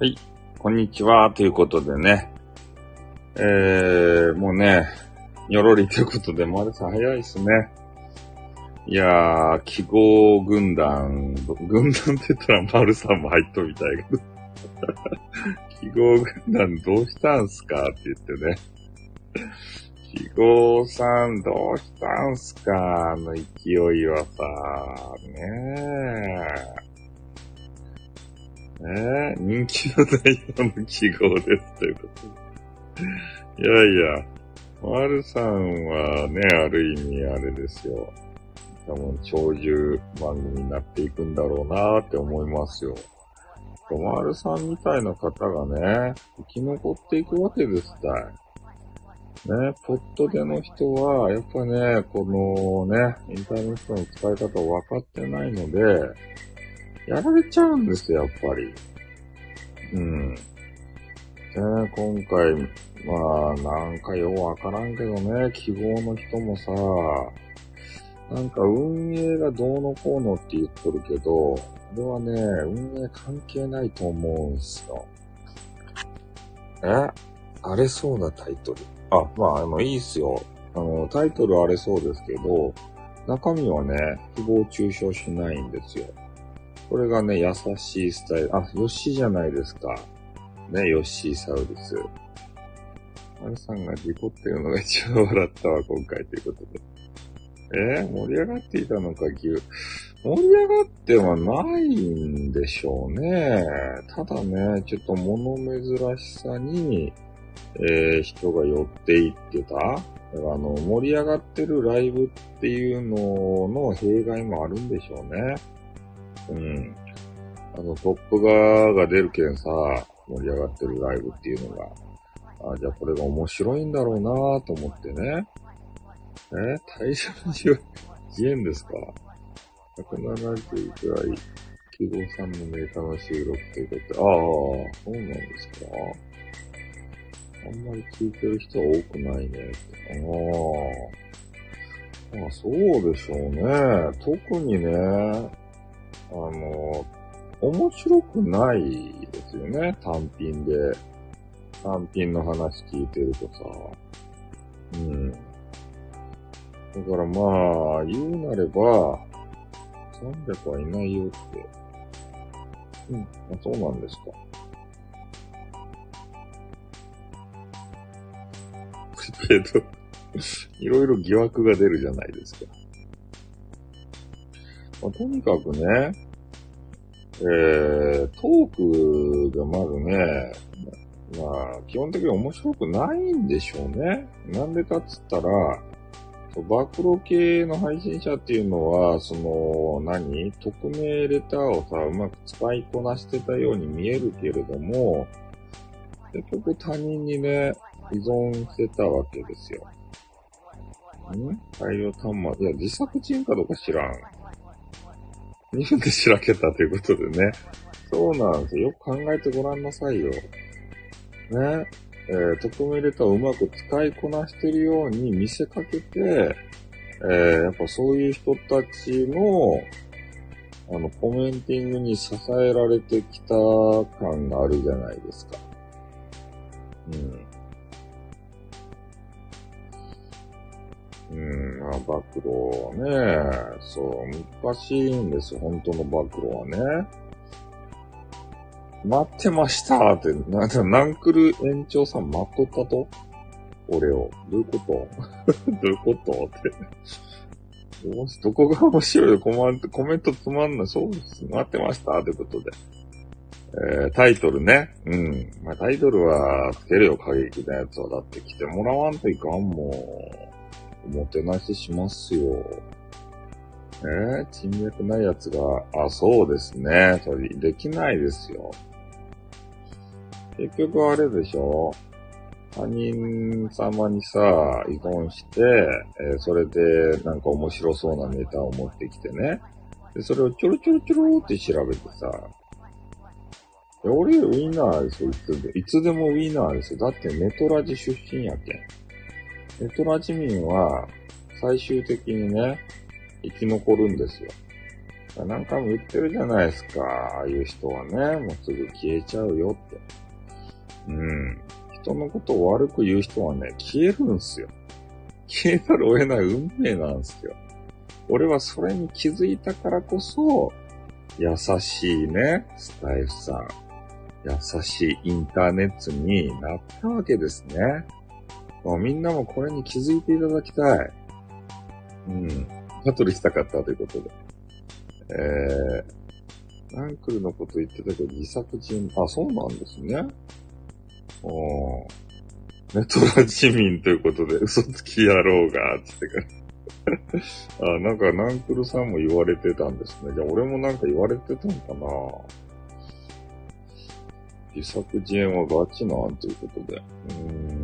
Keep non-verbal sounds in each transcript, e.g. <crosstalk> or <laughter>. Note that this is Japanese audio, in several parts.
はい、こんにちは、ということでね。えー、もうね、よろりということで、まださ早いっすね。いやー、記号軍団、軍団って言ったら丸さんも入っとみたいけど。<laughs> 記号軍団どうしたんすかって言ってね。記号さんどうしたんすかの勢いはさ、ねえ。ね人気の代表の記号です。ということで。いやいや、丸さんはね、ある意味あれですよ。多分、長寿番組になっていくんだろうなーって思いますよ。丸さんみたいな方がね、生き残っていくわけですたい。ね、ポットでの人は、やっぱね、このね、インターネットの使い方を分かってないので、やられちゃうんですよ、やっぱり。うん。で、今回、まあ、なんかようわからんけどね、希望の人もさ、なんか運営がどうのこうのって言っとるけど、これはね、運営関係ないと思うんすよ。え？荒れそうなタイトル。あ、まあ、あの、いいっすよ。あの、タイトル荒れそうですけど、中身はね、誹謗中傷しないんですよ。これがね、優しいスタイル。あ、ヨッシーじゃないですか。ね、ヨッシーサウルス。マルさんが事故ってるのが一番笑ったわ、今回ということで。えー、盛り上がっていたのか、牛。盛り上がってはないんでしょうね。ただね、ちょっと物珍しさに、えー、人が寄っていってた。だからあの、盛り上がってるライブっていうのの弊害もあるんでしょうね。うん。あの、トップ側が出るけんさ、盛り上がってるライブっていうのが。あじゃあこれが面白いんだろうなぁと思ってね。え対象10円ですか ?170 くらい、記号さんのメーターの収録ということで、ああ、そうなんですか？あんまり聞いてる人は多くないね。ああ。まあそうでしょうね。特にね、あの、面白くないですよね、単品で。単品の話聞いてるとさ。うん。だからまあ、言うなれば、300はいないよって。うん、あそうなんですか。<laughs> けど、いろいろ疑惑が出るじゃないですか。まあ、とにかくね、えー、トークがまずね、まあ、基本的に面白くないんでしょうね。なんでかっつったら、暴露系の配信者っていうのは、その、何？匿名レターをさ、うまく使いこなしてたように見えるけれども、結局他人にね、依存してたわけですよ。ん？大量端末。いや、自作人かどうか知らん。2分でしらけたということでね。そうなんですよ。よく考えてごらんなさいよ。ね。えー、匿名レターをうまく使いこなしてるように見せかけて、えー、やっぱそういう人たちの、あの、コメンティングに支えられてきた感があるじゃないですか。うん。う、暴露ね。そう、難しいんですよ、本当の暴露はね。待ってましたって、なんか、ナンクル延長さん待っとったと？俺を。どういうこと？<laughs> どういうことって。どうし、どこが面白いコメント、コメントつまんない。そうです。待ってましたということで。えー、タイトルね。うん。まあ、タイトルは、つけるよ、過激なやつは。だって来てもらわんといかんもん。おもてなししますよ。えー、沈脈ないやつが、あ、そうですね。それできないですよ。結局あれでしょ他人様にさ、依存して、えー、それでなんか面白そうなネタを持ってきてね。で、それをちょろちょろちょろって調べてさ、俺ウィナーですよ、いつで。いつでもウィナーですよ。だってネトラジ出身やけん。ネトラジ民は最終的にね、生き残るんですよ。何回も言ってるじゃないですか。ああいう人はね、もうすぐ消えちゃうよって。うん。人のことを悪く言う人はね、消えるんすよ。消えざるを得ない運命なんですよ。俺はそれに気づいたからこそ、優しいね、スタイフさん。優しいインターネットになったわけですね。もうみんなもこれに気づいていただきたい。うん。バトルしたかったということで。えー、ナンクルのこと言ってたけど、自作自演、あ、そうなんですね。おネトラ自民ということで、嘘つき野郎が、つってか。<laughs> あ、なんか、ナンクルさんも言われてたんですね。じゃあ、俺もなんか言われてたのかな自作自演はガチなんということで。うん。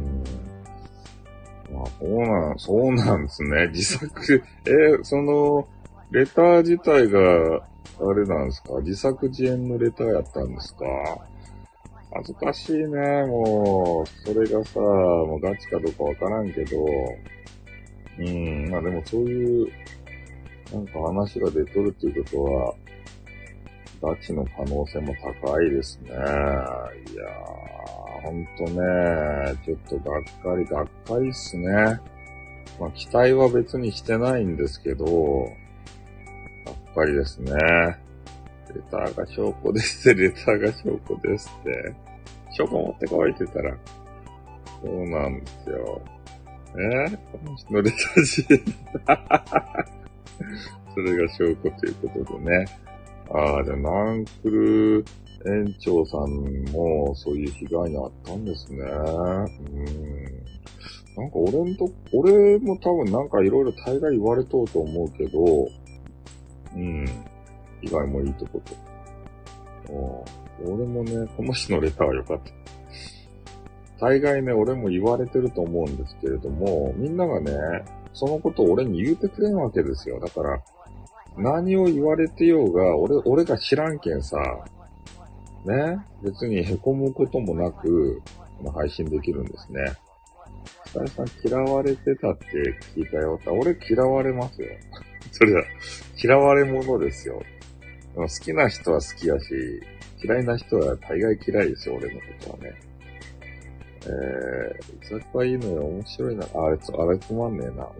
そうなん、そうなんですね。<laughs> 自作、えその、レター自体が、あれなんですか？自作自演のレターやったんですか？恥ずかしいね、もう。それがさ、もうガチかどうかわからんけど、うん、まあでもそういう、なんか話が出とるっていうことは、ガチの可能性も高いですね。いやー、ほんとね、ちょっとがっかり、がっかりっすね。まあ期待は別にしてないんですけど、がっかりですね。レターが証拠ですって、レターが証拠ですって。証拠持ってこいって言ったら、そうなんですよ。えこの人のレターシー <laughs> それが証拠ということでね。ああ、じゃあ、ナンクル園長さんもそういう被害にあったんですね。うん。なんか俺んと、俺も多分なんかいろいろ大概言われとうと思うけど、うん。被害もいいとこと。うん俺もね、この人のレターは良かった。大概ね、俺も言われてると思うんですけれども、みんながね、そのことを俺に言うてくれんわけですよ。だから、何を言われてようが、俺、俺が知らんけんさ、ね、別に凹むこともなく、配信できるんですね。スタイさん嫌われてたって聞いたよ。俺嫌われますよ。<laughs> それは、嫌われ者ですよ。好きな人は好きやし、嫌いな人は大概嫌いですよ、俺のことはね。えー、雑貨いいのよ、面白いな。あれ、あれつまんねえな。うん。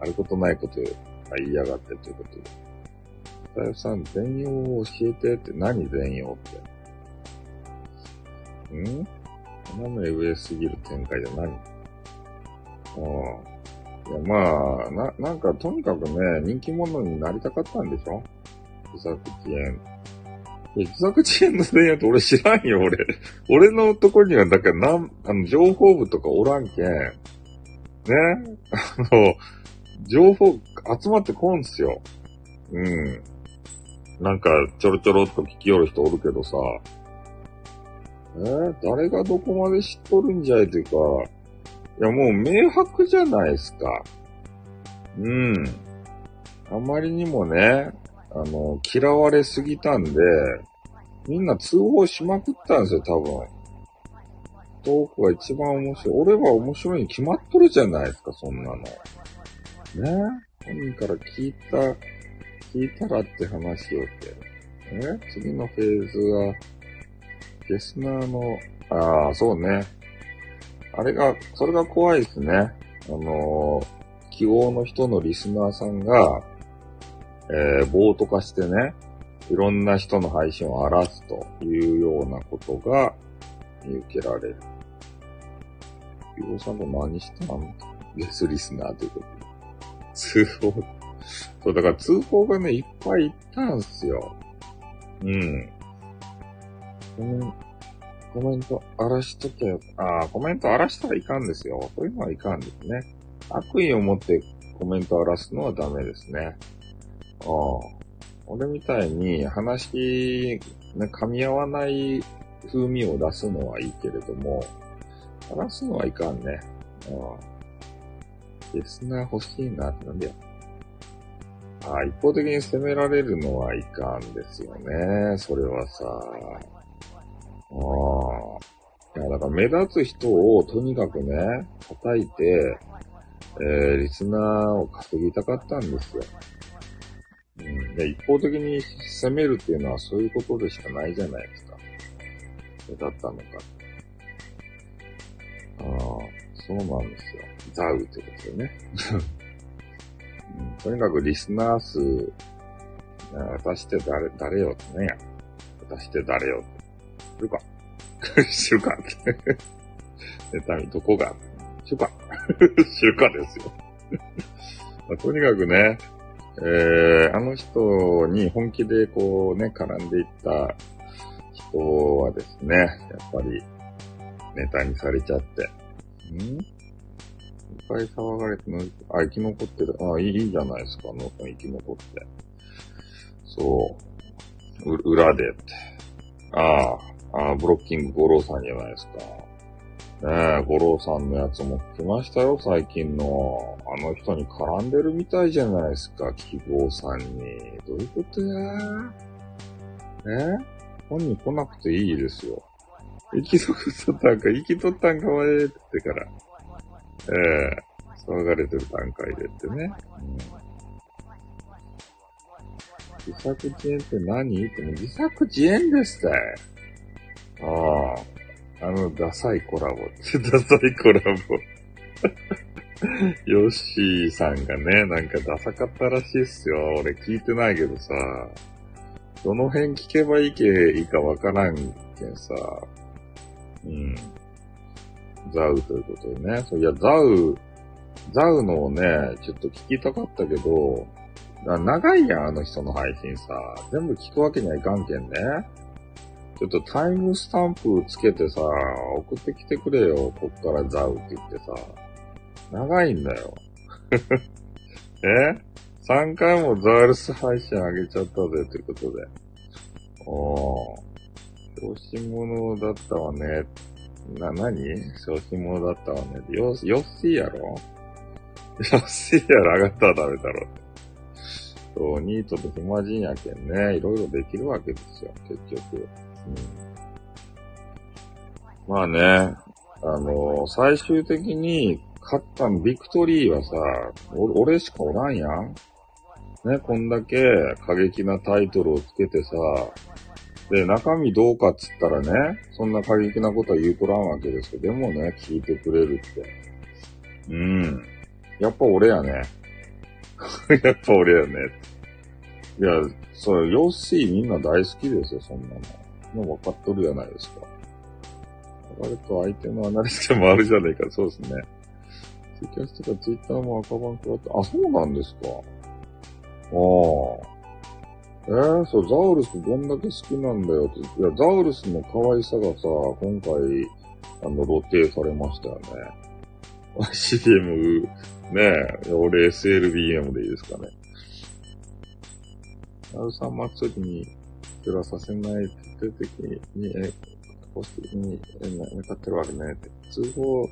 あることないこと言いやがってということで。スタイフさん、全容を教えてって何全容って？ん？斜め上すぎる展開で何？うん。いや、まあ、な、なんか、とにかくね、人気者になりたかったんでしょ？自作自演。自作自演の恋愛って俺知らんよ、俺。<laughs> 俺のところには、だから、なん、あの、情報部とかおらんけん。ね？あの、情報集まってこんすよ。うん。なんか、ちょろちょろっと聞きよる人おるけどさ。えー、誰がどこまで知っとるんじゃいっていうか、いやもう明白じゃないですか。うん。あまりにもね、あの、嫌われすぎたんで、みんな通報しまくったんですよ、多分。トークが一番面白い。俺は面白いに決まっとるじゃないですか、そんなの。ね本人から聞いた、聞いたらって話をって。ね次のフェーズは、ゲスナーの、ああ、そうね。あれが、それが怖いですね。あのー、希望の人のリスナーさんが、えー、ボート化してね、いろんな人の配信を荒らすというようなことが見受けられる。ゆうさんと何したんゲスリスナーということ。通報。そう、だから通報がね、いっぱい行ったんすよ。うん。コメンコメント荒らしとけよ。ああ、コメント荒らしたらいかんですよ。そういうのはいかんですね。悪意を持ってコメント荒らすのはダメですね。ああ。俺みたいに話、ね、噛み合わない風味を出すのはいいけれども、話すのはいかんね。ああ。リスナー欲しいなってなんだよ。ああ、一方的に責められるのはいかんですよね。それはさ。ああ。いや、だから目立つ人をとにかくね、叩いて、えー、リスナーを稼ぎたかったんですよ。うん。で、一方的に攻めるっていうのはそういうことでしかないじゃないですか。だったのか。ああ、そうなんですよ。ザウってことでね。うん、とにかくリスナー数、私って誰、誰よってね。私って誰よって。知るか <laughs> 知るかって。<laughs> ネタどこが知るか <laughs> 知るかですよまあ。とにかくね、えー、あの人に本気でこうね、絡んでいった人はですね、やっぱりネタにされちゃって。ん？いっぱい騒がれて、あ、生き残ってる。あ、いいじゃないですか、ノート生き残って。そう。う、裏でって。ああ、あブロッキング五郎さんじゃないですか。ねえ、五郎さんのやつも来ましたよ、最近の。あの人に絡んでるみたいじゃないですか、希望さんに。どういうことや？え？本人来なくていいですよ。生きとったんか、生きとったんかわえってから。ええー、騒がれてる段階でってね。うん、自作自演って何？っても自作自演ですって。ああ。あの、ダサいコラボって。<laughs> ダサいコラボ。ヨッシーさんがね、なんかダサかったらしいっすよ。俺聞いてないけどさ。どの辺聞けばいいけいいかわからんけんさ。うん。ザウということでね。そう、いや、ザウ、ザウのをね、ちょっと聞きたかったけど、長いやん、あの人の配信さ。全部聞くわけにはいかんけんね。ちょっとタイムスタンプつけてさ、送ってきてくれよ。こっからザウって言ってさ。長いんだよ。<laughs> え ?3 回もザールス配信あげちゃったぜ、ということで。おー。小心者だったわね。な、なに小心者だったわね。よ、よっしーやろ？よっしーやろ上がったらダメだろ。そう、ニートと暇人やけんね。いろいろできるわけですよ、結局。うん。まあね、あの、最終的に勝ったビクトリーはさ、俺しかおらんやん。ね、こんだけ過激なタイトルをつけてさ、で、中身どうかっつったらね、そんな過激なことは言うとらんわけですけど、でもね、聞いてくれるって。うん。やっぱ俺やね。<laughs> やっぱ俺やね。いや、それ、ヨッシーみんな大好きですよ、そんなの。もう分かっとるじゃないですか。割と相手のアナリストもあるじゃないか、そうですね。ツイキャスとかツイッターも赤番加わって、あ、そうなんですか。ああ。えー、そう、ザウルスどんだけ好きなんだよって。いや、ザウルスの可愛さがさ、今回、あの、露呈されましたよね。CM、ねえ、俺 SLBM でいいですかね。ザウルさん祭りに、照らさせない徹底的に、え、公式的に、え、向かってるわけねって。通報、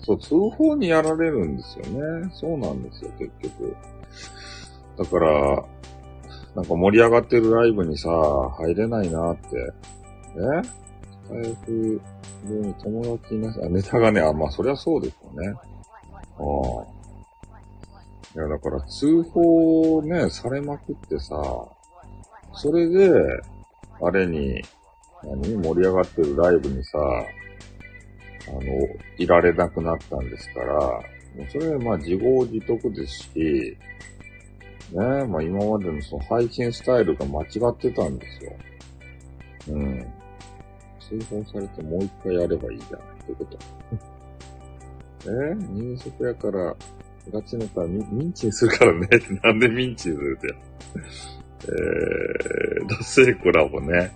そう、通報にやられるんですよね。そうなんですよ、結局。だから、なんか盛り上がってるライブにさ、入れないなって。え？スタイフに友達いなさ、あ、ネタがね、あ、まあそりゃそうですよね。ああ。いや、だから通報ね、されまくってさ、それで、あれに、何？盛り上がってるライブにさ、あの、いられなくなったんですから、もうそれはまあ自業自得ですし、ねまあ今までのその配信スタイルが間違ってたんですよ。うん。通報されてもう一回やればいいじゃないってこと。え入足やから、ガチネタミミンチにするからね <laughs> なんでミンチにするってえー、ダセーコラボね。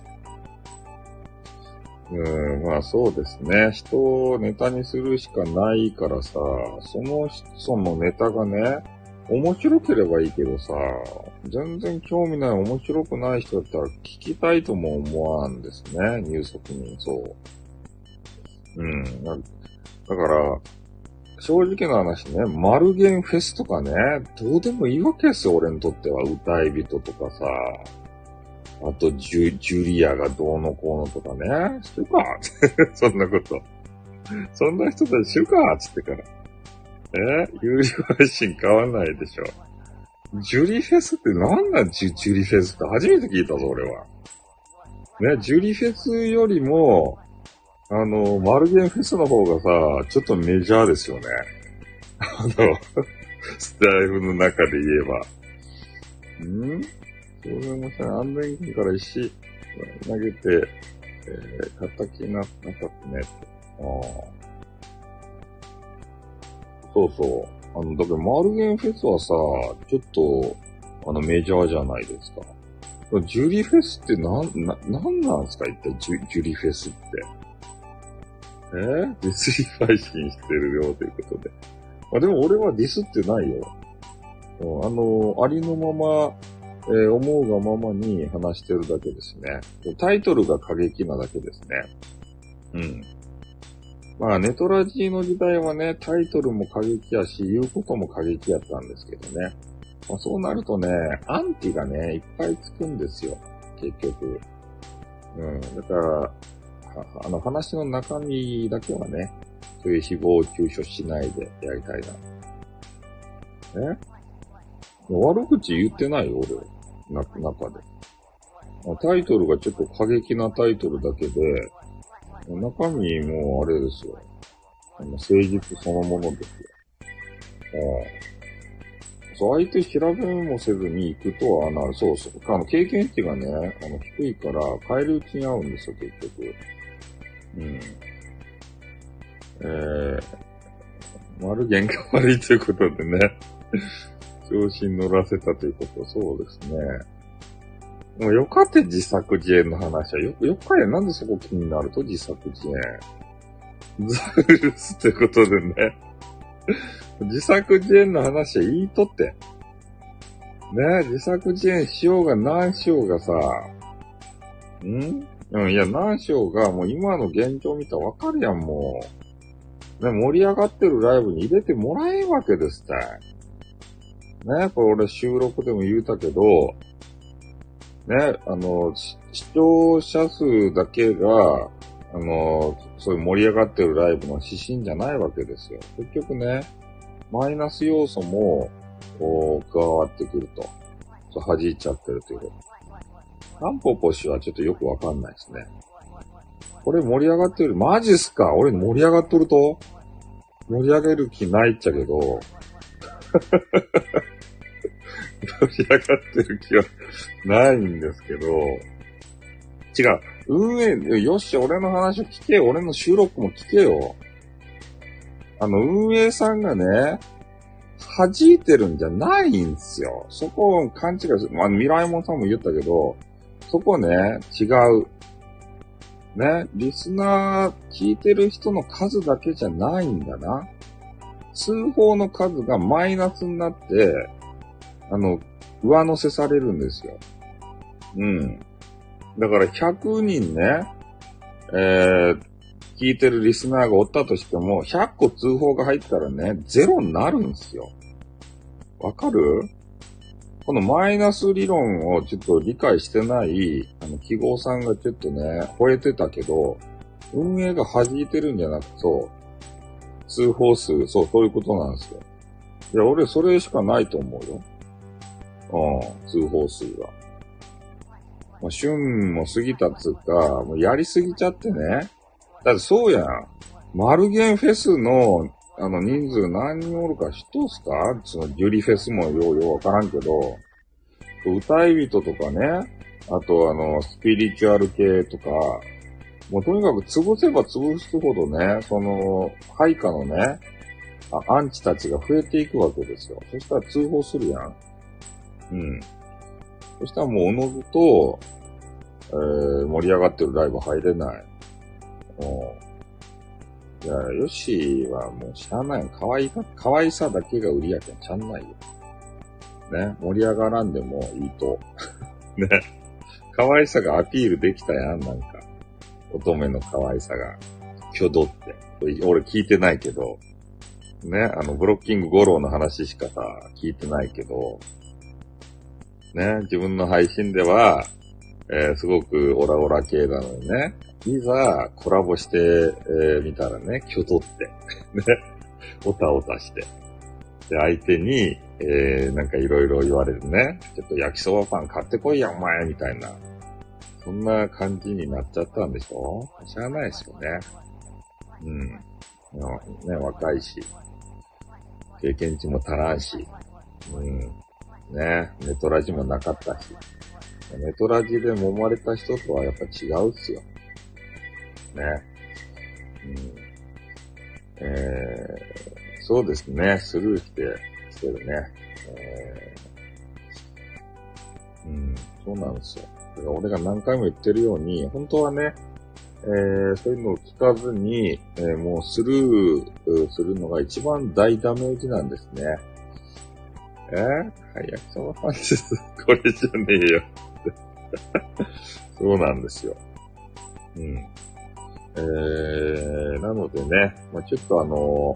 うん、まあそうですね。人をネタにするしかないからさ、その人のネタがね、面白ければいいけどさ、全然興味ない面白くない人だったら聞きたいとも思わんですね、入足に、そう。うん。だから、正直な話ね、マルゲンフェスとかね、どうでもいいわけですよ、俺にとっては。歌い人とかさ、あとジュ、ジュリアがどうのこうのとかね、知るかそんなこと。そんな人たち知るかつってから。え？有料配信買わないでしょ。ジュリフェスってなんだ？ジュジュリフェスって初めて聞いたぞ、俺は。ね、ジュリフェスよりも、あの、マルゲンフェスの方がさ、ちょっとメジャーですよね。あの、スタイフの中で言えば。ん？それもさ、安全圏から石投げて、えー、形な、なかったねって。あそうそう。あの、だからマルゲンフェスはさ、ちょっと、あの、メジャーじゃないですか。ジュリフェスってな、な、なんなんすか一体ジュジュリフェスって。えー、ディスリ配信してるよということで。あ、でも俺はディスってないよ。あの、ありのまま、えー、思うがままに話してるだけですね。タイトルが過激なだけですね。うん。まあ、ネトラジーの時代はね、タイトルも過激やし、言うことも過激やったんですけどね。まあ、そうなるとね、アンティがね、いっぱいつくんですよ。結局。うん。だから、あの話の中身だけはね、そういう誹謗中傷しないでやりたいな。え悪口言ってないよ、俺。な、中で。タイトルがちょっと過激なタイトルだけで、中身もあれですよ。あの誠実そのものですよ。あ。そう、相手調べもせずに行くとはなる。そうそう。あの、経験値がね、あの、低いから、変えるうちに合うんですよ、結局。うん。えー、丸原価悪いということでね、調子に乗らせたということ、そうですね。もうよかって自作自演の話は、よ、よかや、なんでそこ気になると自作自演。ザウルスってことでね。自作自演の話は言いとって。ね自作自演しようが何しようがさ、ん？うん、いや、何章がもう今の現状見たらわかるやん、もう。ね、盛り上がってるライブに入れてもらえんわけですって。ね、これ俺収録でも言うたけど、ね、あの、視聴者数だけが、あの、そういう盛り上がってるライブの指針じゃないわけですよ。結局ね、マイナス要素も、こう、加わってくると。そう弾いちゃってるということ。タンポポ氏はちょっとよくわかんないですね。これ盛り上がってる。マジっすか？俺盛り上がっとると？盛り上げる気ないっちゃけど、盛り上がってる気はないんですけど、違う。運営、よし、俺の話を聞け。俺の収録も聞けよ。あの、運営さんがね、弾いてるんじゃないんですよ。そこを勘違いする。まあ、ミライモンさんも言ったけど、そこね、違う。ね、リスナー聞いてる人の数だけじゃないんだな。通報の数がマイナスになって、あの、上乗せされるんですよ。うん。だから100人ね、えー、聞いてるリスナーがおったとしても、100個通報が入ったらね、ゼロになるんですよ。わかる？このマイナス理論をちょっと理解してない、あの、記号さんがちょっとね、吠えてたけど、運営が弾いてるんじゃなくそう、通報数、そう、そういうことなんですよ。いや、俺それしかないと思うよ。うん、通報数が。まあ、旬も過ぎたっつうか、もうやりすぎちゃってね。だってそうやん。マルゲンフェスのあの、人数何人おるか知っすか？その、ジュリフェスもようようわからんけど、歌い人とかね、あとあの、スピリチュアル系とか、もうとにかく潰せば潰すほどね、その、配下のね、アンチたちが増えていくわけですよ。そしたら通報するやん。うん。そしたらもうおのずと、えー、盛り上がってるライブ入れない。うんいや、ヨシはもう知らないよ。可愛いか、可愛さだけが売りやけんちゃんないよ。ね、盛り上がらんでもいいと。<laughs> ね、可愛さがアピールできたやん、なんか。乙女の可愛さが、挙動って。俺聞いてないけど、ね、あの、ブロッキング五郎の話しかさ、聞いてないけど、ね、自分の配信では、えー、すごくオラオラ系なのにね、いざコラボして、えー、たらね、挙取って、<laughs> ね、おたおたして、で、相手に、ええー、なんかいろいろ言われるね。ちょっと焼きそばパン買ってこいや、お前みたいな。そんな感じになっちゃったんでしょ？しゃあないですよね。うん。ね、若いし。経験値も足らんし。うん。ね、ネトラジもなかったし。ネトラジで揉まれた人とはやっぱ違うっすよ。ね。うん。えー、そうですね。スルーして、してるね。えー、うん、そうなんですよ。俺が何回も言ってるように、本当はね、えー、そういうのを聞かずに、えー、もうスルーするのが一番大ダメージなんですね。えー、はい、焼きそばパンです。これじゃねえよ。<laughs> そうなんですよ。うん。えー、なのでね、まあ、ちょっとあの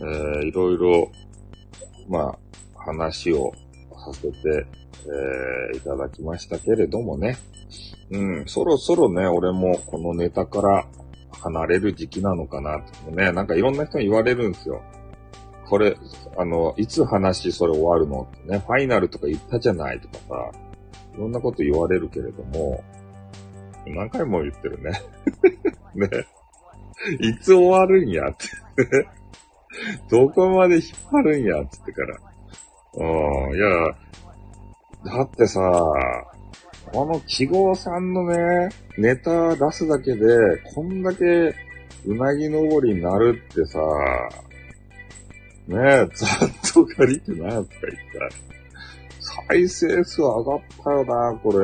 ー、えー、いろいろ、まあ、話をさせて、えー、いただきましたけれどもね。うん、そろそろね、俺もこのネタから離れる時期なのかなってね、なんかいろんな人に言われるんですよ。これ、あの、いつ話それ終わるの？ってね、ファイナルとか言ったじゃないとかさ、いろんなこと言われるけれども、何回も言ってるね。<laughs> ね。いつ終わるんやって <laughs> どこまで引っ張るんやってってから。うん、いや、だってさ、この記号さんのね、ネタ出すだけで、こんだけうなぎ登りになるってさ、ねえ、ざっと借りてな、とか言った再生数上がったよな、これ。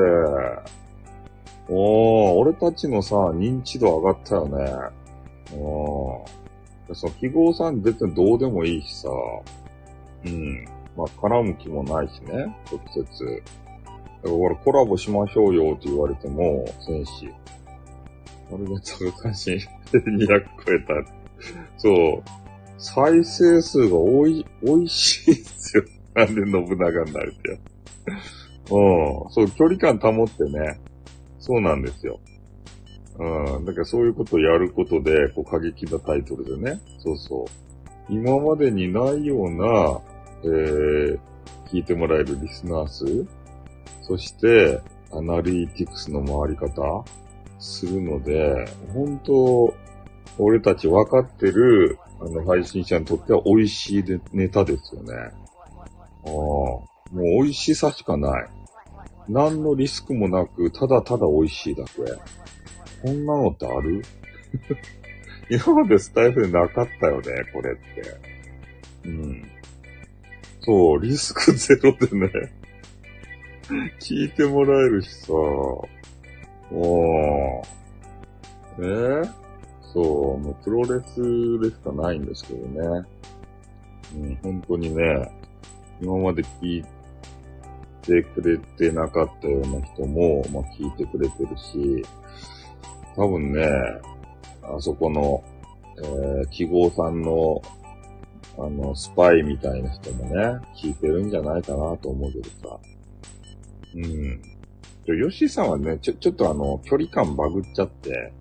おー、俺たちのさ、認知度上がったよね。おー。その記号さん別にどうでもいいしさ、うん。まあ、絡む気もないしね、直接。だから俺コラボしましょうよって言われても、戦士。俺が高し <laughs> 200超えた。そう。再生数が多い、美味しいんですよ。なんで信長になるってよ。うん。そう、距離感保ってね。そうなんですよ。うん。だからそういうことをやることで、こう過激なタイトルでね。そうそう。今までにないような、えー、聞いてもらえるリスナー数、そして、アナリティクスの回り方、するので、本当俺たち分かってる、あの、配信者にとっては美味しいネタですよね。ああ、もう美味しさしかない。何のリスクもなく、ただただ美味しいだけ。こんなのってある？<laughs> 今までスタイフでなかったよね、これって。うん。そう、リスクゼロでね、聞いてもらえるしさ、おー、えー、そう、もうプロレスでしかないんですけどね。うん、本当にね、今まで聞いてくれてなかったような人も、まあ、聞いてくれてるし、多分ね、あそこの、えー、記号さんのあの、スパイみたいな人もね、聞いてるんじゃないかなと思うけどさ。うん。ヨッシーさんはね、ちょ、ちょっとあの、距離感バグっちゃって、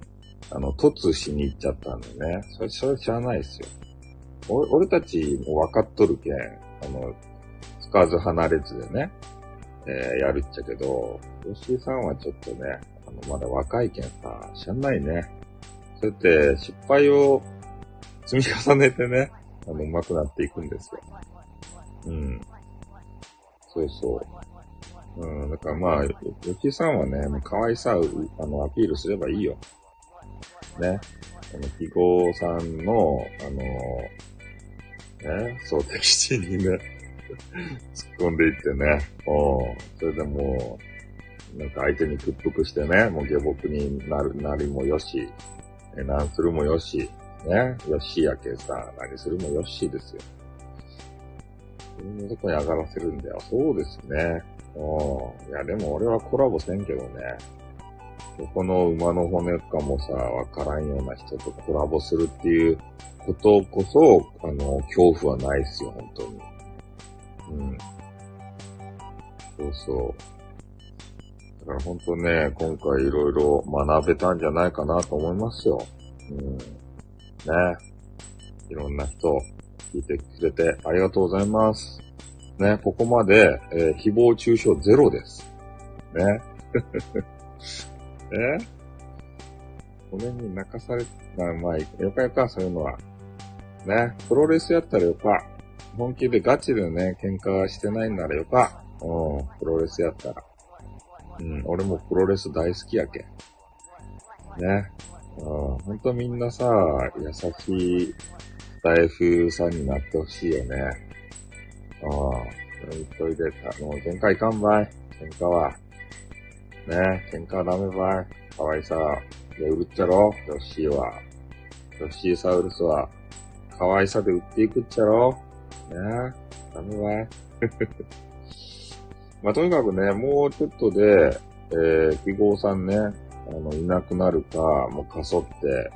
あの、突しに行っちゃったんでね。それ、それ知らないですよ。俺、俺たちも分かっとるけん、あの、使わず離れずでね、えー、やるっちゃけど、ヨッシさんはちょっとね、あの、まだ若いけんさ、知らないね。そうやって失敗を積み重ねてね、あの、上手くなっていくんですよ。うん。そうそう。うん、だからまあ、よきさんはね、可愛さを、あの、アピールすればいいよ。ね。この、記号さんの、あの、ね、そう、敵地にね、<laughs> 突っ込んでいってね、おそれでもう、なんか相手に屈服してね、もう下僕になる、なりもよし、え、なんするもよし、ね。ヨッシーやけさ、何するもヨッシーですよ。自分のとこに上がらせるんだよ。そうですね。うん。いや、でも俺はコラボせんけどね。どこの馬の骨かもさ、わからんような人とコラボするっていうことこそ、あの、恐怖はないっすよ、本当に。うん。そうそう。だから本当ね、今回いろいろ学べたんじゃないかなと思いますよ。うん。ね。いろんな人、聞いてくれてありがとうございます。ね、ここまで、えー、誹謗中傷ゼロです。ね。え？これに泣かされ、まあまあ、よかよか、そういうのは。ね、プロレスやったらよか。本気でガチでね、喧嘩してないんならよか。うん、プロレスやったら。うん、俺もプロレス大好きやけ。ね。うん、ほんとみんなさ、優しいスタイフさんになってほしいよね。うん。言っといて、もう限界かんばい。喧嘩は。ね喧嘩はダメばい。かわいさ。で、売っちゃろヨッシーは。ヨッシーサウルスは。可愛さで売っていくっちゃろねダメばい。<laughs> まあ、とにかくね、もうちょっとで、えー、記号さんね、あの、いなくなるか、もうかそって、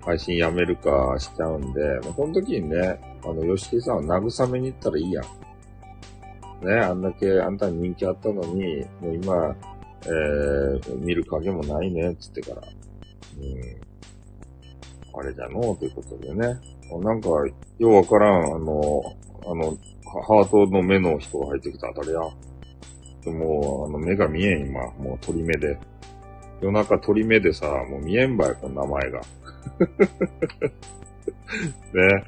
配信やめるかしちゃうんで、もうこの時にね、あの、吉木さんを慰めに行ったらいいやん。ね、あんだけあんたに人気あったのに、もう今、えー、見る影もないね、つってから。うん。あれじゃのうということでね。なんか、ようわからん、あの、あの、ハートの目の人が入ってきたあたりや。もう、あの、目が見えん、今。もう鳥目で。夜中鳥目でさ、もう見えんばい、この名前が。<laughs> ね。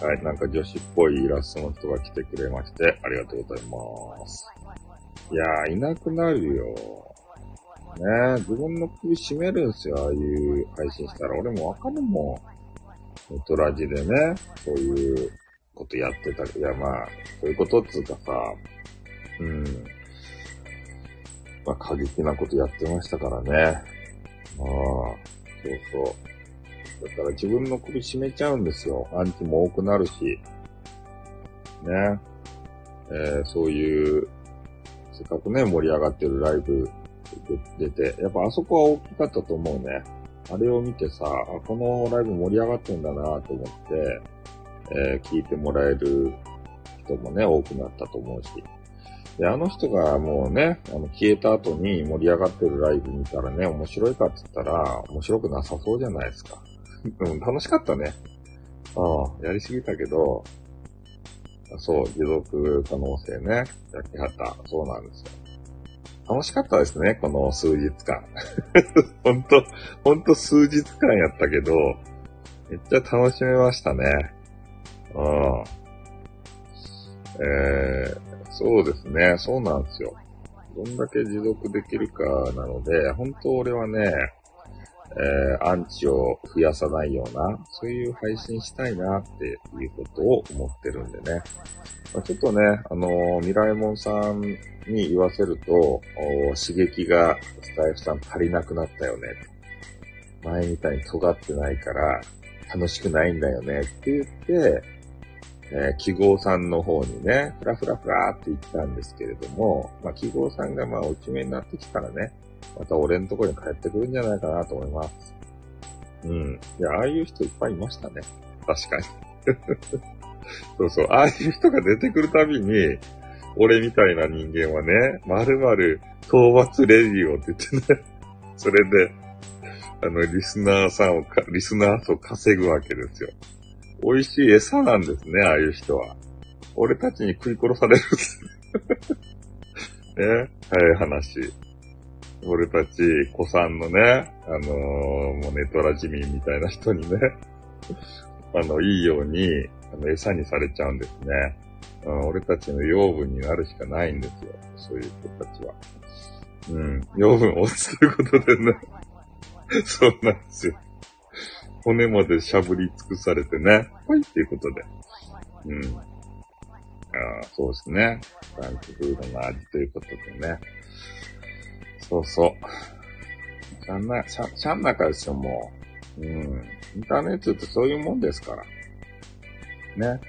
はい、なんか女子っぽいイラストの人が来てくれまして、ありがとうございます。いやー、いなくなるよ。ね自分の首絞めるんすよ、ああいう配信したら。俺もわかるもん。ネトラジでね、そういうことやってた、いやまあ、そういうことっつうかさ、うん。まあ、過激なことやってましたからね。ああ、そうそう。だから自分の首絞めちゃうんですよ。アンチも多くなるし。ね。えー、そういう、せっかくね、盛り上がってるライブ出て、やっぱあそこは大きかったと思うね。あれを見てさ、このライブ盛り上がってんだなと思って、えー、聞いてもらえる人もね、多くなったと思うし。で、あの人がもうね、あの、消えた後に盛り上がってるライブ見たらね、面白いかって言ったら、面白くなさそうじゃないですか。<laughs> うん、楽しかったね。うん、やりすぎたけど、そう、持続可能性ね、やきはった。そうなんですよ。楽しかったですね、この数日間。ほんと、ほんと数日間やったけど、めっちゃ楽しめましたね。うん。えー、そうですね。そうなんですよ。どんだけ持続できるかなので、本当俺はね、えー、アンチを増やさないような、そういう配信したいなっていうことを思ってるんでね。まあ、ちょっとね、あのー、ミライモンさんに言わせると、刺激がスタイフさん足りなくなったよね。前みたいに尖ってないから楽しくないんだよねって言って、えー、記号さんの方にね、ふらふらふらって言ったんですけれども、まあ、記号さんがまあ、落ち目になってきたらね、また俺のところに帰ってくるんじゃないかなと思います。うん。いや、ああいう人いっぱいいましたね。確かに。<laughs> そうそう。ああいう人が出てくるたびに、俺みたいな人間はね、まるまる討伐レディオって言ってね、<laughs> それで、あの、リスナーさんをリスナー数を稼ぐわけですよ。美味しい餌なんですね、ああいう人は。俺たちに食い殺されるんですね。早い話。俺たち、子さんのね、あのー、もうネトラジミンみたいな人にね、<laughs> あの、いいように、あの、餌にされちゃうんですね。うん、俺たちの養分になるしかないんですよ。そういう人たちは。うん。養分を落ちということでね。<laughs> そうなんですよ。骨までしゃぶり尽くされてね。はい、っていうことで。うん。ああ、そうですね。フランクフードの味ということでね。そうそう。しゃんな、しゃ、しゃん中ですよ、もう。うん。インターネットってそういうもんですから。ね。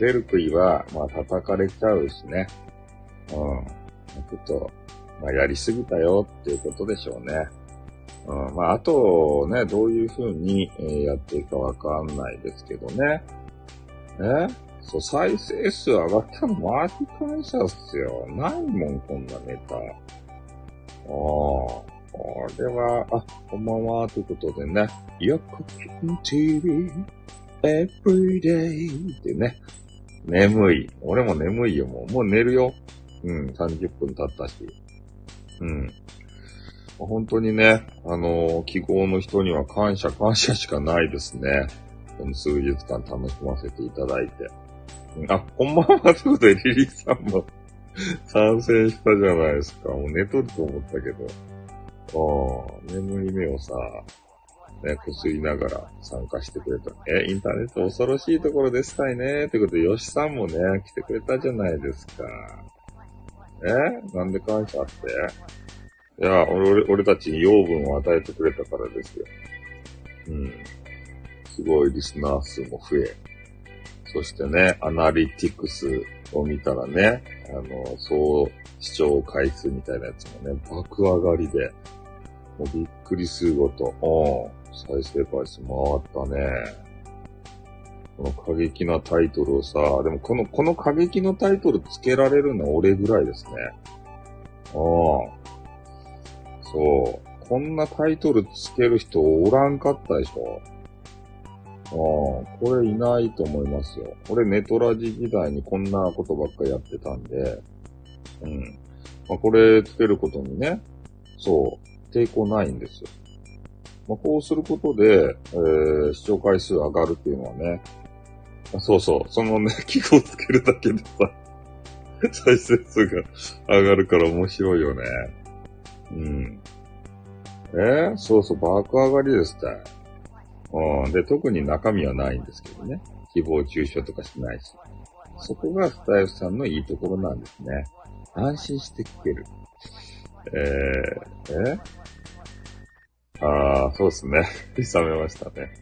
出る杭は、まあ、叩かれちゃうしね。うん。ちょっと、まあ、やりすぎたよっていうことでしょうね。うん、まあ、あとね、どういう風に、え、やっていくかわかんないですけどね。ねそう、再生数上がったのマージ感謝っすよ。ないもん、こんなネタ。ああ、これは、あ、こんばんは、ということでね。よく聞いてる。every day ってね。眠い。俺も眠いよ、もう。もう寝るよ。うん、30分経ったし。うん。本当にね、あのー、記号の人には感謝感謝しかないですね。この数日間楽しませていただいて。あ、こんばんはということで、リリーさんも <laughs> 参戦したじゃないですか。もう寝とると思ったけど。ああ、眠い目をさ、ね、こすりながら参加してくれた。え、インターネット恐ろしいところでしたいね。ということで、ヨシさんもね、来てくれたじゃないですか。え？なんで感謝って？いや、俺、俺たちに養分を与えてくれたからですよ。うん。すごいリスナー数も増え。そしてね、アナリティクスを見たらね、あの、総視聴回数みたいなやつもね、爆上がりで、もうびっくりするごと、うん、再生回数回ったね。この過激なタイトルをさ、でもこの、この過激のタイトルつけられるのは俺ぐらいですね。ああ。そう。こんなタイトルつける人おらんかったでしょああ、これいないと思いますよ。俺ネトラジ時代にこんなことばっかやってたんで、うん。まあ、これつけることにね、そう、抵抗ないんですよ。まあ、こうすることで、えー、視聴回数上がるっていうのはね、そうそう。そのね、<laughs> 記号つけるだけでさ、<laughs> 再生数が上がるから面白いよね。うん。えー、そうそう、爆上がりですって。うん。で、特に中身はないんですけどね。誹謗中傷とかしないし。そこがスタイフさんのいいところなんですね。安心して聞ける。えー、え？ああ、そうですね。冷めましたね。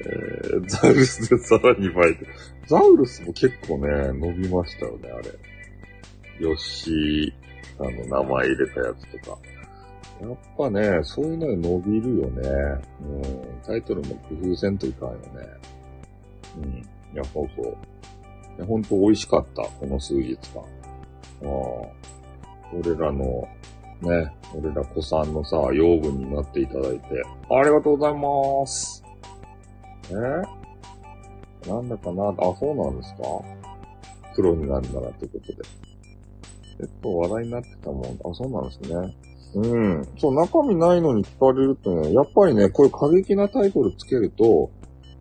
えー、ザウルスでさらに倍て。ザウルスも結構ね、伸びましたよね、あれ。ヨッシー、あの、名前入れたやつとか。やっぱね、そういうのに伸びるよね。うん、タイトルも工夫せんといかんよね。うん。いや、そうそう。いや、ほんと美味しかった、この数日間。ああ。俺らの、ね、俺ら子さんのさ、養分になっていただいて、ありがとうございます。え？なんだかな？あ、そうなんですか？プロになるならってことで。えっと、話題になってたもん。あ、そうなんですね。うん。そう、中身ないのに聞かれるってね、やっぱりね、こういう過激なタイトルつけると、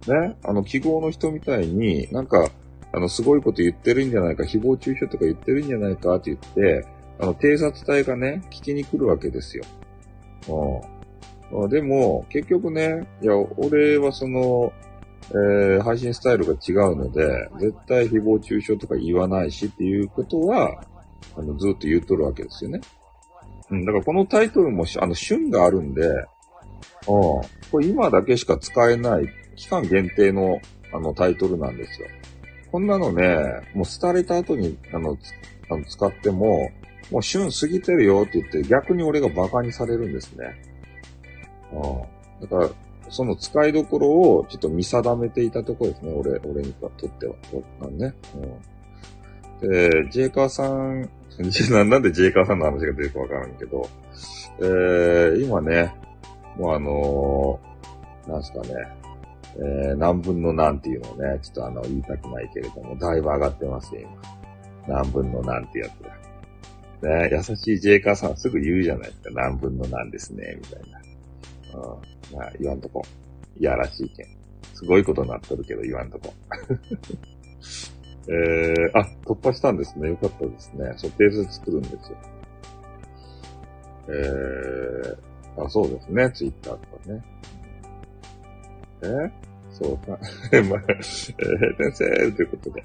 ね、あの、記号の人みたいに、なんか、あの、すごいこと言ってるんじゃないか、誹謗中傷とか言ってるんじゃないかって言って、あの、偵察隊がね、聞きに来るわけですよ。うん。でも、結局ね、いや、俺はその、えー、配信スタイルが違うので、絶対誹謗中傷とか言わないしっていうことは、あの、ずっと言っとるわけですよね。うん、だからこのタイトルも、あの、旬があるんで、うん、これ今だけしか使えない、期間限定の、あの、タイトルなんですよ。こんなのね、もう廃れた後に、あの、あの使っても、もう旬過ぎてるよって言って、逆に俺が馬鹿にされるんですね。うんだから、その使いどころをちょっと見定めていたところですね、俺、俺にとっては。ね。うん、で、ジェイカーさん、なんでジェイカーさんの話が出るかわからんけど、えー、今ね、もうあのー、なんすかね、えー、何分の何っていうのをね、ちょっとあの、言いたくないけれども、だいぶ上がってますよ、今。何分の何ってやつが。ね、優しいジェイカーさんすぐ言うじゃないですか。何分の何ですね、みたいな。うん。まあ、言わんとこ。いやらしいけん。すごいことになっとるけど言わんとこ。えー、あ、突破したんですね。よかったですね。そう、ペース作るんですよ。えー、あ、そうですね。ツイッターとかね。えー、そうか。え <laughs> まあ、えー、閉店セールということで。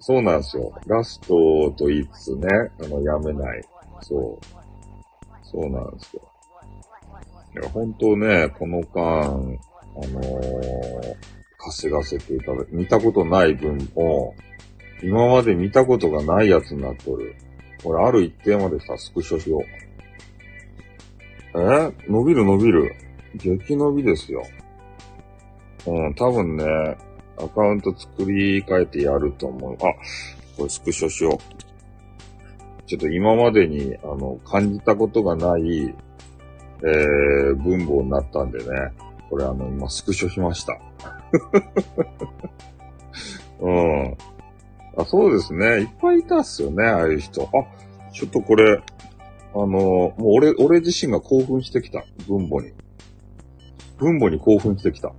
そうなんですよ。ラストと言いつつね、あの、やめない。そう。そうなんですよ。いや、本当ね、この間、あのー、稼がせていただく見たことない分を、今まで見たことがないやつになっとる。これ、ある一定までさ、スクショしよう。え？伸びる伸びる。激伸びですよ。うん、多分ね、アカウント作り変えてやると思う。あ、これスクショしよう。ちょっと今までに、あの、感じたことがない、えー、文法になったんでね。これあの、今スクショしました。<laughs> うん。あ、そうですね。いっぱいいたっすよね、ああいう人。あ、ちょっとこれ、あの、もう俺、俺自身が興奮してきた。分母に。分母に興奮してきた。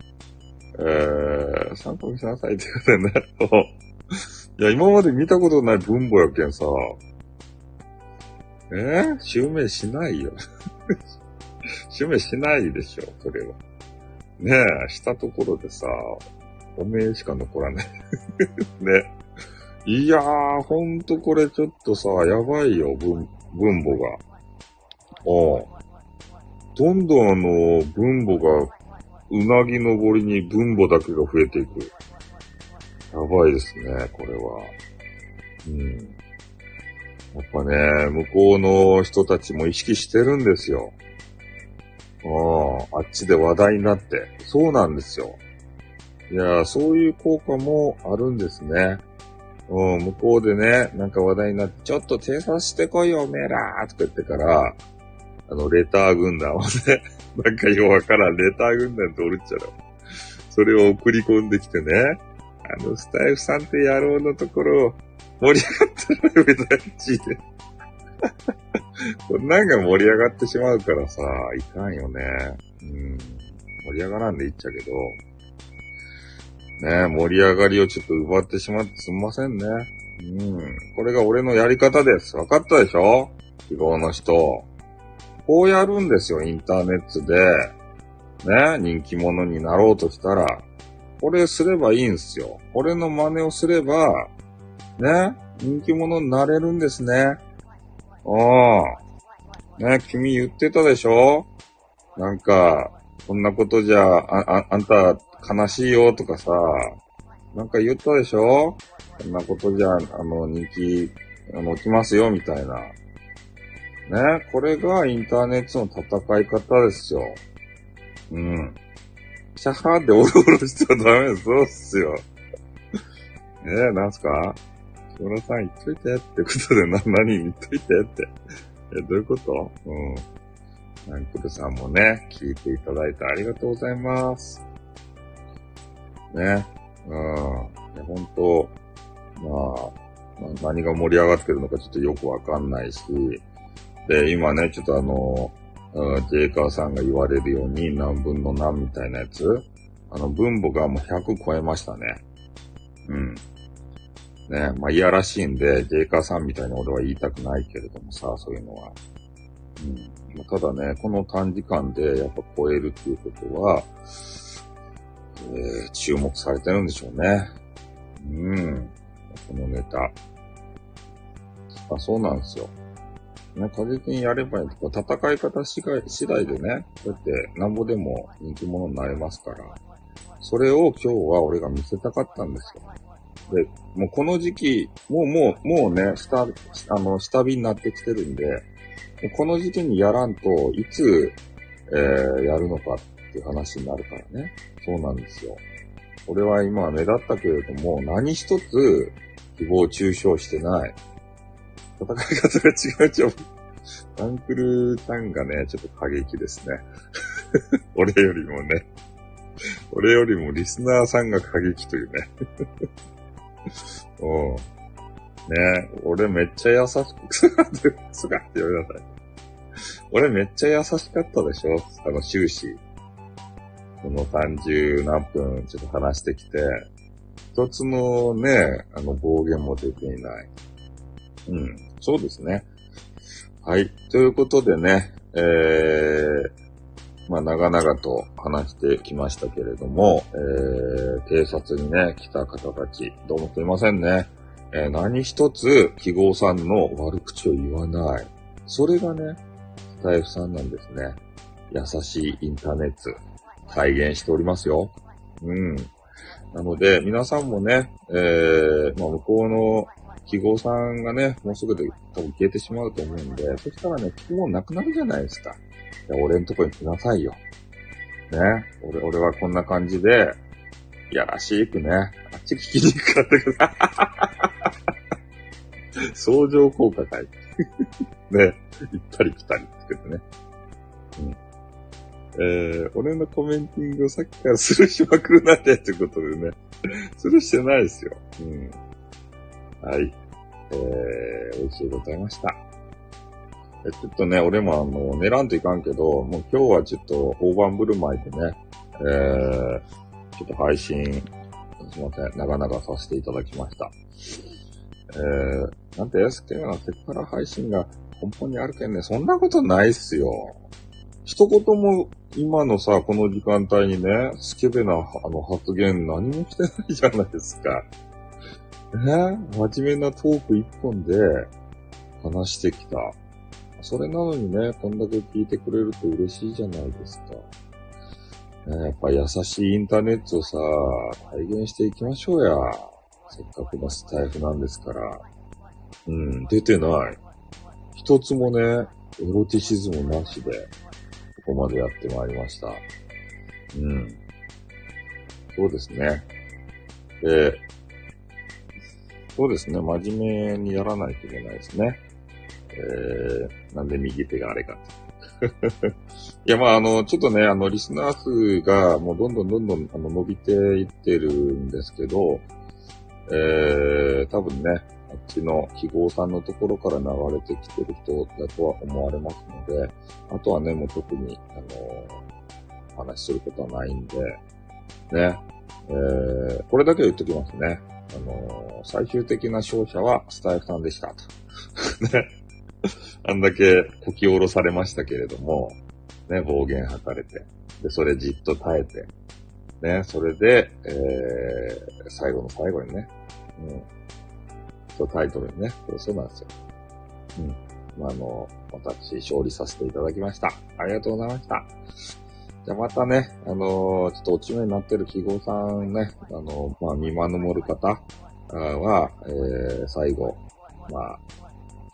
えー、参考にしなさいって言うてね。<laughs> いや、今まで見たことない分母やけんさ。えー、襲名しないよ。<laughs> 襲名しないでしょ、それは。ねえ、したところでさ、おめえしか残らない。<laughs> ね。いやー、ほんとこれちょっとさ、やばいよ、分、分母が。おう。どんどんあの、分母が、うなぎ登りに分母だけが増えていく。やばいですね、これは。うん。やっぱね、向こうの人たちも意識してるんですよ。ああ、あっちで話題になって。そうなんですよ。いや、そういう効果もあるんですね。うん、向こうでね、なんか話題になって、ちょっと偵察してこいよ、おめえらとか言ってから、あの、レター軍団をね、<laughs> なんかようわからん、レター軍団っておるっちゃろ。それを送り込んできてね、あの、スタイフさんって野郎のところ、盛り上がってるみたいなちで。こ <laughs> んなんが盛り上がってしまうからさ、いかんよね。うん。盛り上がらんでいっちゃうけど。ね盛り上がりをちょっと奪ってしまってすみませんね。うん。これが俺のやり方です。わかったでしょ？希望の人。こうやるんですよ、インターネットで。ね人気者になろうとしたら。これすればいいんすよ。これの真似をすれば、ね人気者になれるんですね。ああ。ね君言ってたでしょ？なんか、こんなことじゃ、あ、あ、あんた悲しいよとかさ、なんか言ったでしょ？こんなことじゃ、あの、人気、あの、落ちますよ、みたいな。ね、これがインターネットの戦い方ですよ。うん。シャハーでオロオロしちゃダメです。そうっすよ。え、なんすか？小野さん言っといてってことでな、何言っといてって。え、どういうこと？うん。ナンクルさんもね、聞いていただいてありがとうございます。ね。うん。本当まあ、何が盛り上がってるのかちょっとよくわかんないし、で、今ね、ちょっとあの、うん、ジェイカーさんが言われるように何分の何みたいなやつ、あの、分母がもう100超えましたね。うん。ね、まあ、いやらしいんで、ジェイカーさんみたいに俺は言いたくないけれどもさ、そういうのは。うん。ただね、この短時間でやっぱ超えるっていうことは、えー、注目されてるんでしょうね。うん。このネタ。あ、そうなんですよ。ね、過激にやればいいとか、戦い方次第次第でね、こうやってなんぼでも人気者になれますから、それを今日は俺が見せたかったんですよ。で、もうこの時期、もうもう、もうね、下、あの、下火になってきてるんで、この時期にやらんといつ、えー、やるのかっていう話になるからね。そうなんですよ。俺は今は目立ったけれども、何一つ誹謗中傷してない。戦い方が違うちょ。アンクルさんがね、ちょっと過激ですね。<laughs> 俺よりもね。俺よりもリスナーさんが過激というね。うん。ね俺めっちゃ優しく、<laughs> すがって読みなさい。俺めっちゃ優しかったでしょ？あの終始。この30何分ちょっと話してきて、一つのね、あの暴言も出ていない。うん、そうですね。はい。ということでね、えー、まあ、長々と話してきましたけれども、えー、警察にね、来た方たち、どうもすいませんね。えー、何一つ、記号さんの悪口を言わない。それがね、スタイフさんなんですね。優しいインターネット、再現しておりますよ。うん。なので、皆さんもね、えー、まあ、向こうの記号さんがね、もうすぐで多分消えてしまうと思うんで、そしたらね、記号なくなるじゃないですか。俺んとこに来なさいよ。ね。俺、俺はこんな感じで、いやらしくね、あっち聞きに行くからってください。<laughs> 相乗効果かい。<laughs> ね。行ったり来たりってね。うんえー、俺のコメンティングをさっきからスルーしまくるなってってことでね。スルーしてないですよ。うん。はい。えー、美味しいございました。え、ちょっとね、俺もあの、寝らんといかんけど、もう今日はちょっと大盤振る舞いでね、えー、ちょっと配信、すいません、長々させていただきました。えー、なんて SK はセクハラ配信が根本にあるけんね、そんなことないっすよ。一言も今のさ、この時間帯にね、スケベなあの発言何もしてないじゃないですか。ね真面目なトーク一本で話してきた。それなのにね、こんだけ聞いてくれると嬉しいじゃないですか。ね、やっぱ優しいインターネットをさ、体現していきましょうや。せっかくのスタイフなんですから。うん、出てない。一つもね、エロティシズムなしで、ここまでやってまいりました。うん。そうですね。で、そうですね。真面目にやらないといけないですね。えー、なんで右手があれか <laughs> いや、まあ、あの、ちょっとね、あの、リスナー数がもうどんどんどんどんあの伸びていってるんですけど、えー、多分ね、あっちの記号さんのところから流れてきてる人だとは思われますので、あとはね、もう特に、あの、お話しすることはないんで、ね、えー、これだけは言っときますね。あの、最終的な勝者はスタイフさんでしたと。<laughs> ね。<laughs> あんだけこき下ろされましたけれども、ね、暴言吐かれて、で、それじっと耐えて、ね、それで、えー、最後の最後にね、うん、そうタイトルにね、そうなんですよ。うん。まあ、あの、私、勝利させていただきました。ありがとうございました。じゃまたね、あのー、ちょっと落ち目になってる記号さんね、あのー、まあ、見守る方は、えー、最後、まあ、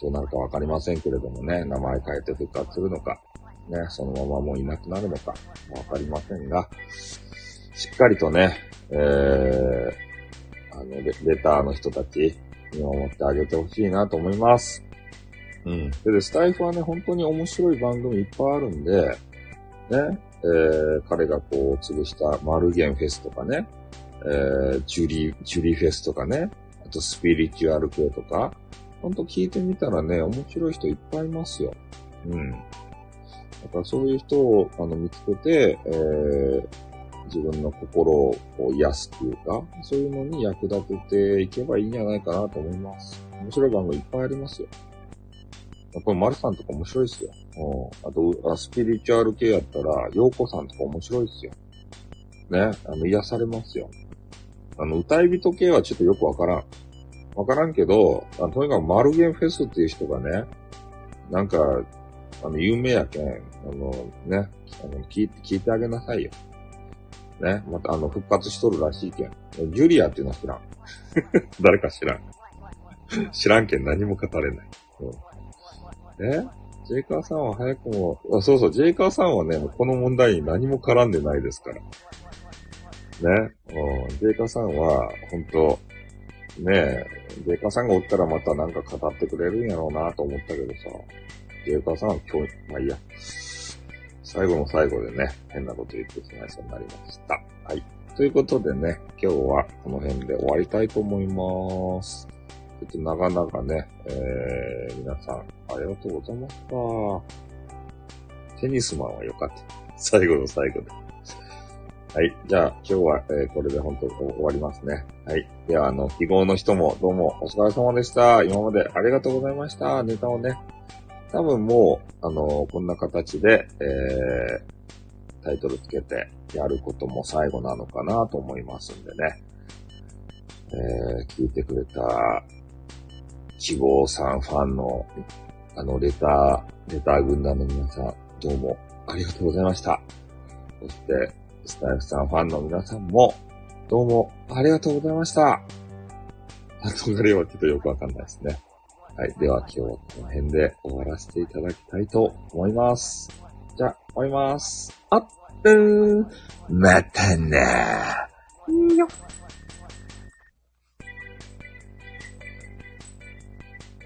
どうなるかわかりませんけれどもね、名前変えて復活するのか、ね、そのままもういなくなるのか、わかりませんが、しっかりとね、えー、あのレ、レターの人たち、見守ってあげてほしいなと思います。うん。で、でスタイフはね、本当に面白い番組いっぱいあるんで、ね、えー、彼がこう潰したマルゲンフェスとかね、えー、ジュリ、ジュリーフェスとかね、あとスピリチュアル系とか、ほんと聞いてみたらね、面白い人いっぱいいますよ。うん。だからそういう人をあの見つけて、えー、自分の心を癒すっていうか、そういうのに役立てていけばいいんじゃないかなと思います。面白い番組いっぱいありますよ。これ、マルさんとか面白いですよ。うん。あと、スピリチュアル系やったら、ヨーコさんとか面白いですよ。ね。あの、癒されますよ。あの、歌い人系はちょっとよくわからん。わからんけど、あとにかくマルゲンフェスっていう人がね、なんか、あの、有名やけん、あの、ね、あの、聞いて、聞いてあげなさいよ。ね、また、あの、復活しとるらしいけん。ジュリアっていうのは知らん。<laughs> 誰か知らん。知らんけん何も語れない。うん、えジェイカーさんは早くも、あそうそう、ジェイカーさんはね、この問題に何も絡んでないですから。ね、うん、ジェイカーさんは、本当ねえ、ジェイカさんがおったらまたなんか語ってくれるんやろうなと思ったけどさ、ジェイカさんは今日、まあいいや。最後の最後でね、変なこと言ってしまいそうになりました。はい。ということでね、今日はこの辺で終わりたいと思います。ちょっと長々ね、えー、皆さん、ありがとうございました。テニスマンは良かった。最後の最後で。はい。じゃあ、今日は、えー、これで本当に終わりますね。はい。では、あの、記号の人もどうもお疲れ様でした。今までありがとうございました。ネタをね、多分もう、あのー、こんな形で、えー、タイトルつけてやることも最後なのかなと思いますんでね。えー、聞いてくれた、記号さんファンの、あの、レター、レター軍団の皆さん、どうもありがとうございました。そして、スタイフさんファンの皆さんも、どうもありがとうございました。後がれはちょっとよくわかんないですね。はい。では今日はこの辺で終わらせていただきたいと思います。じゃあ、終わります。あっ、ーまたねー。よっ。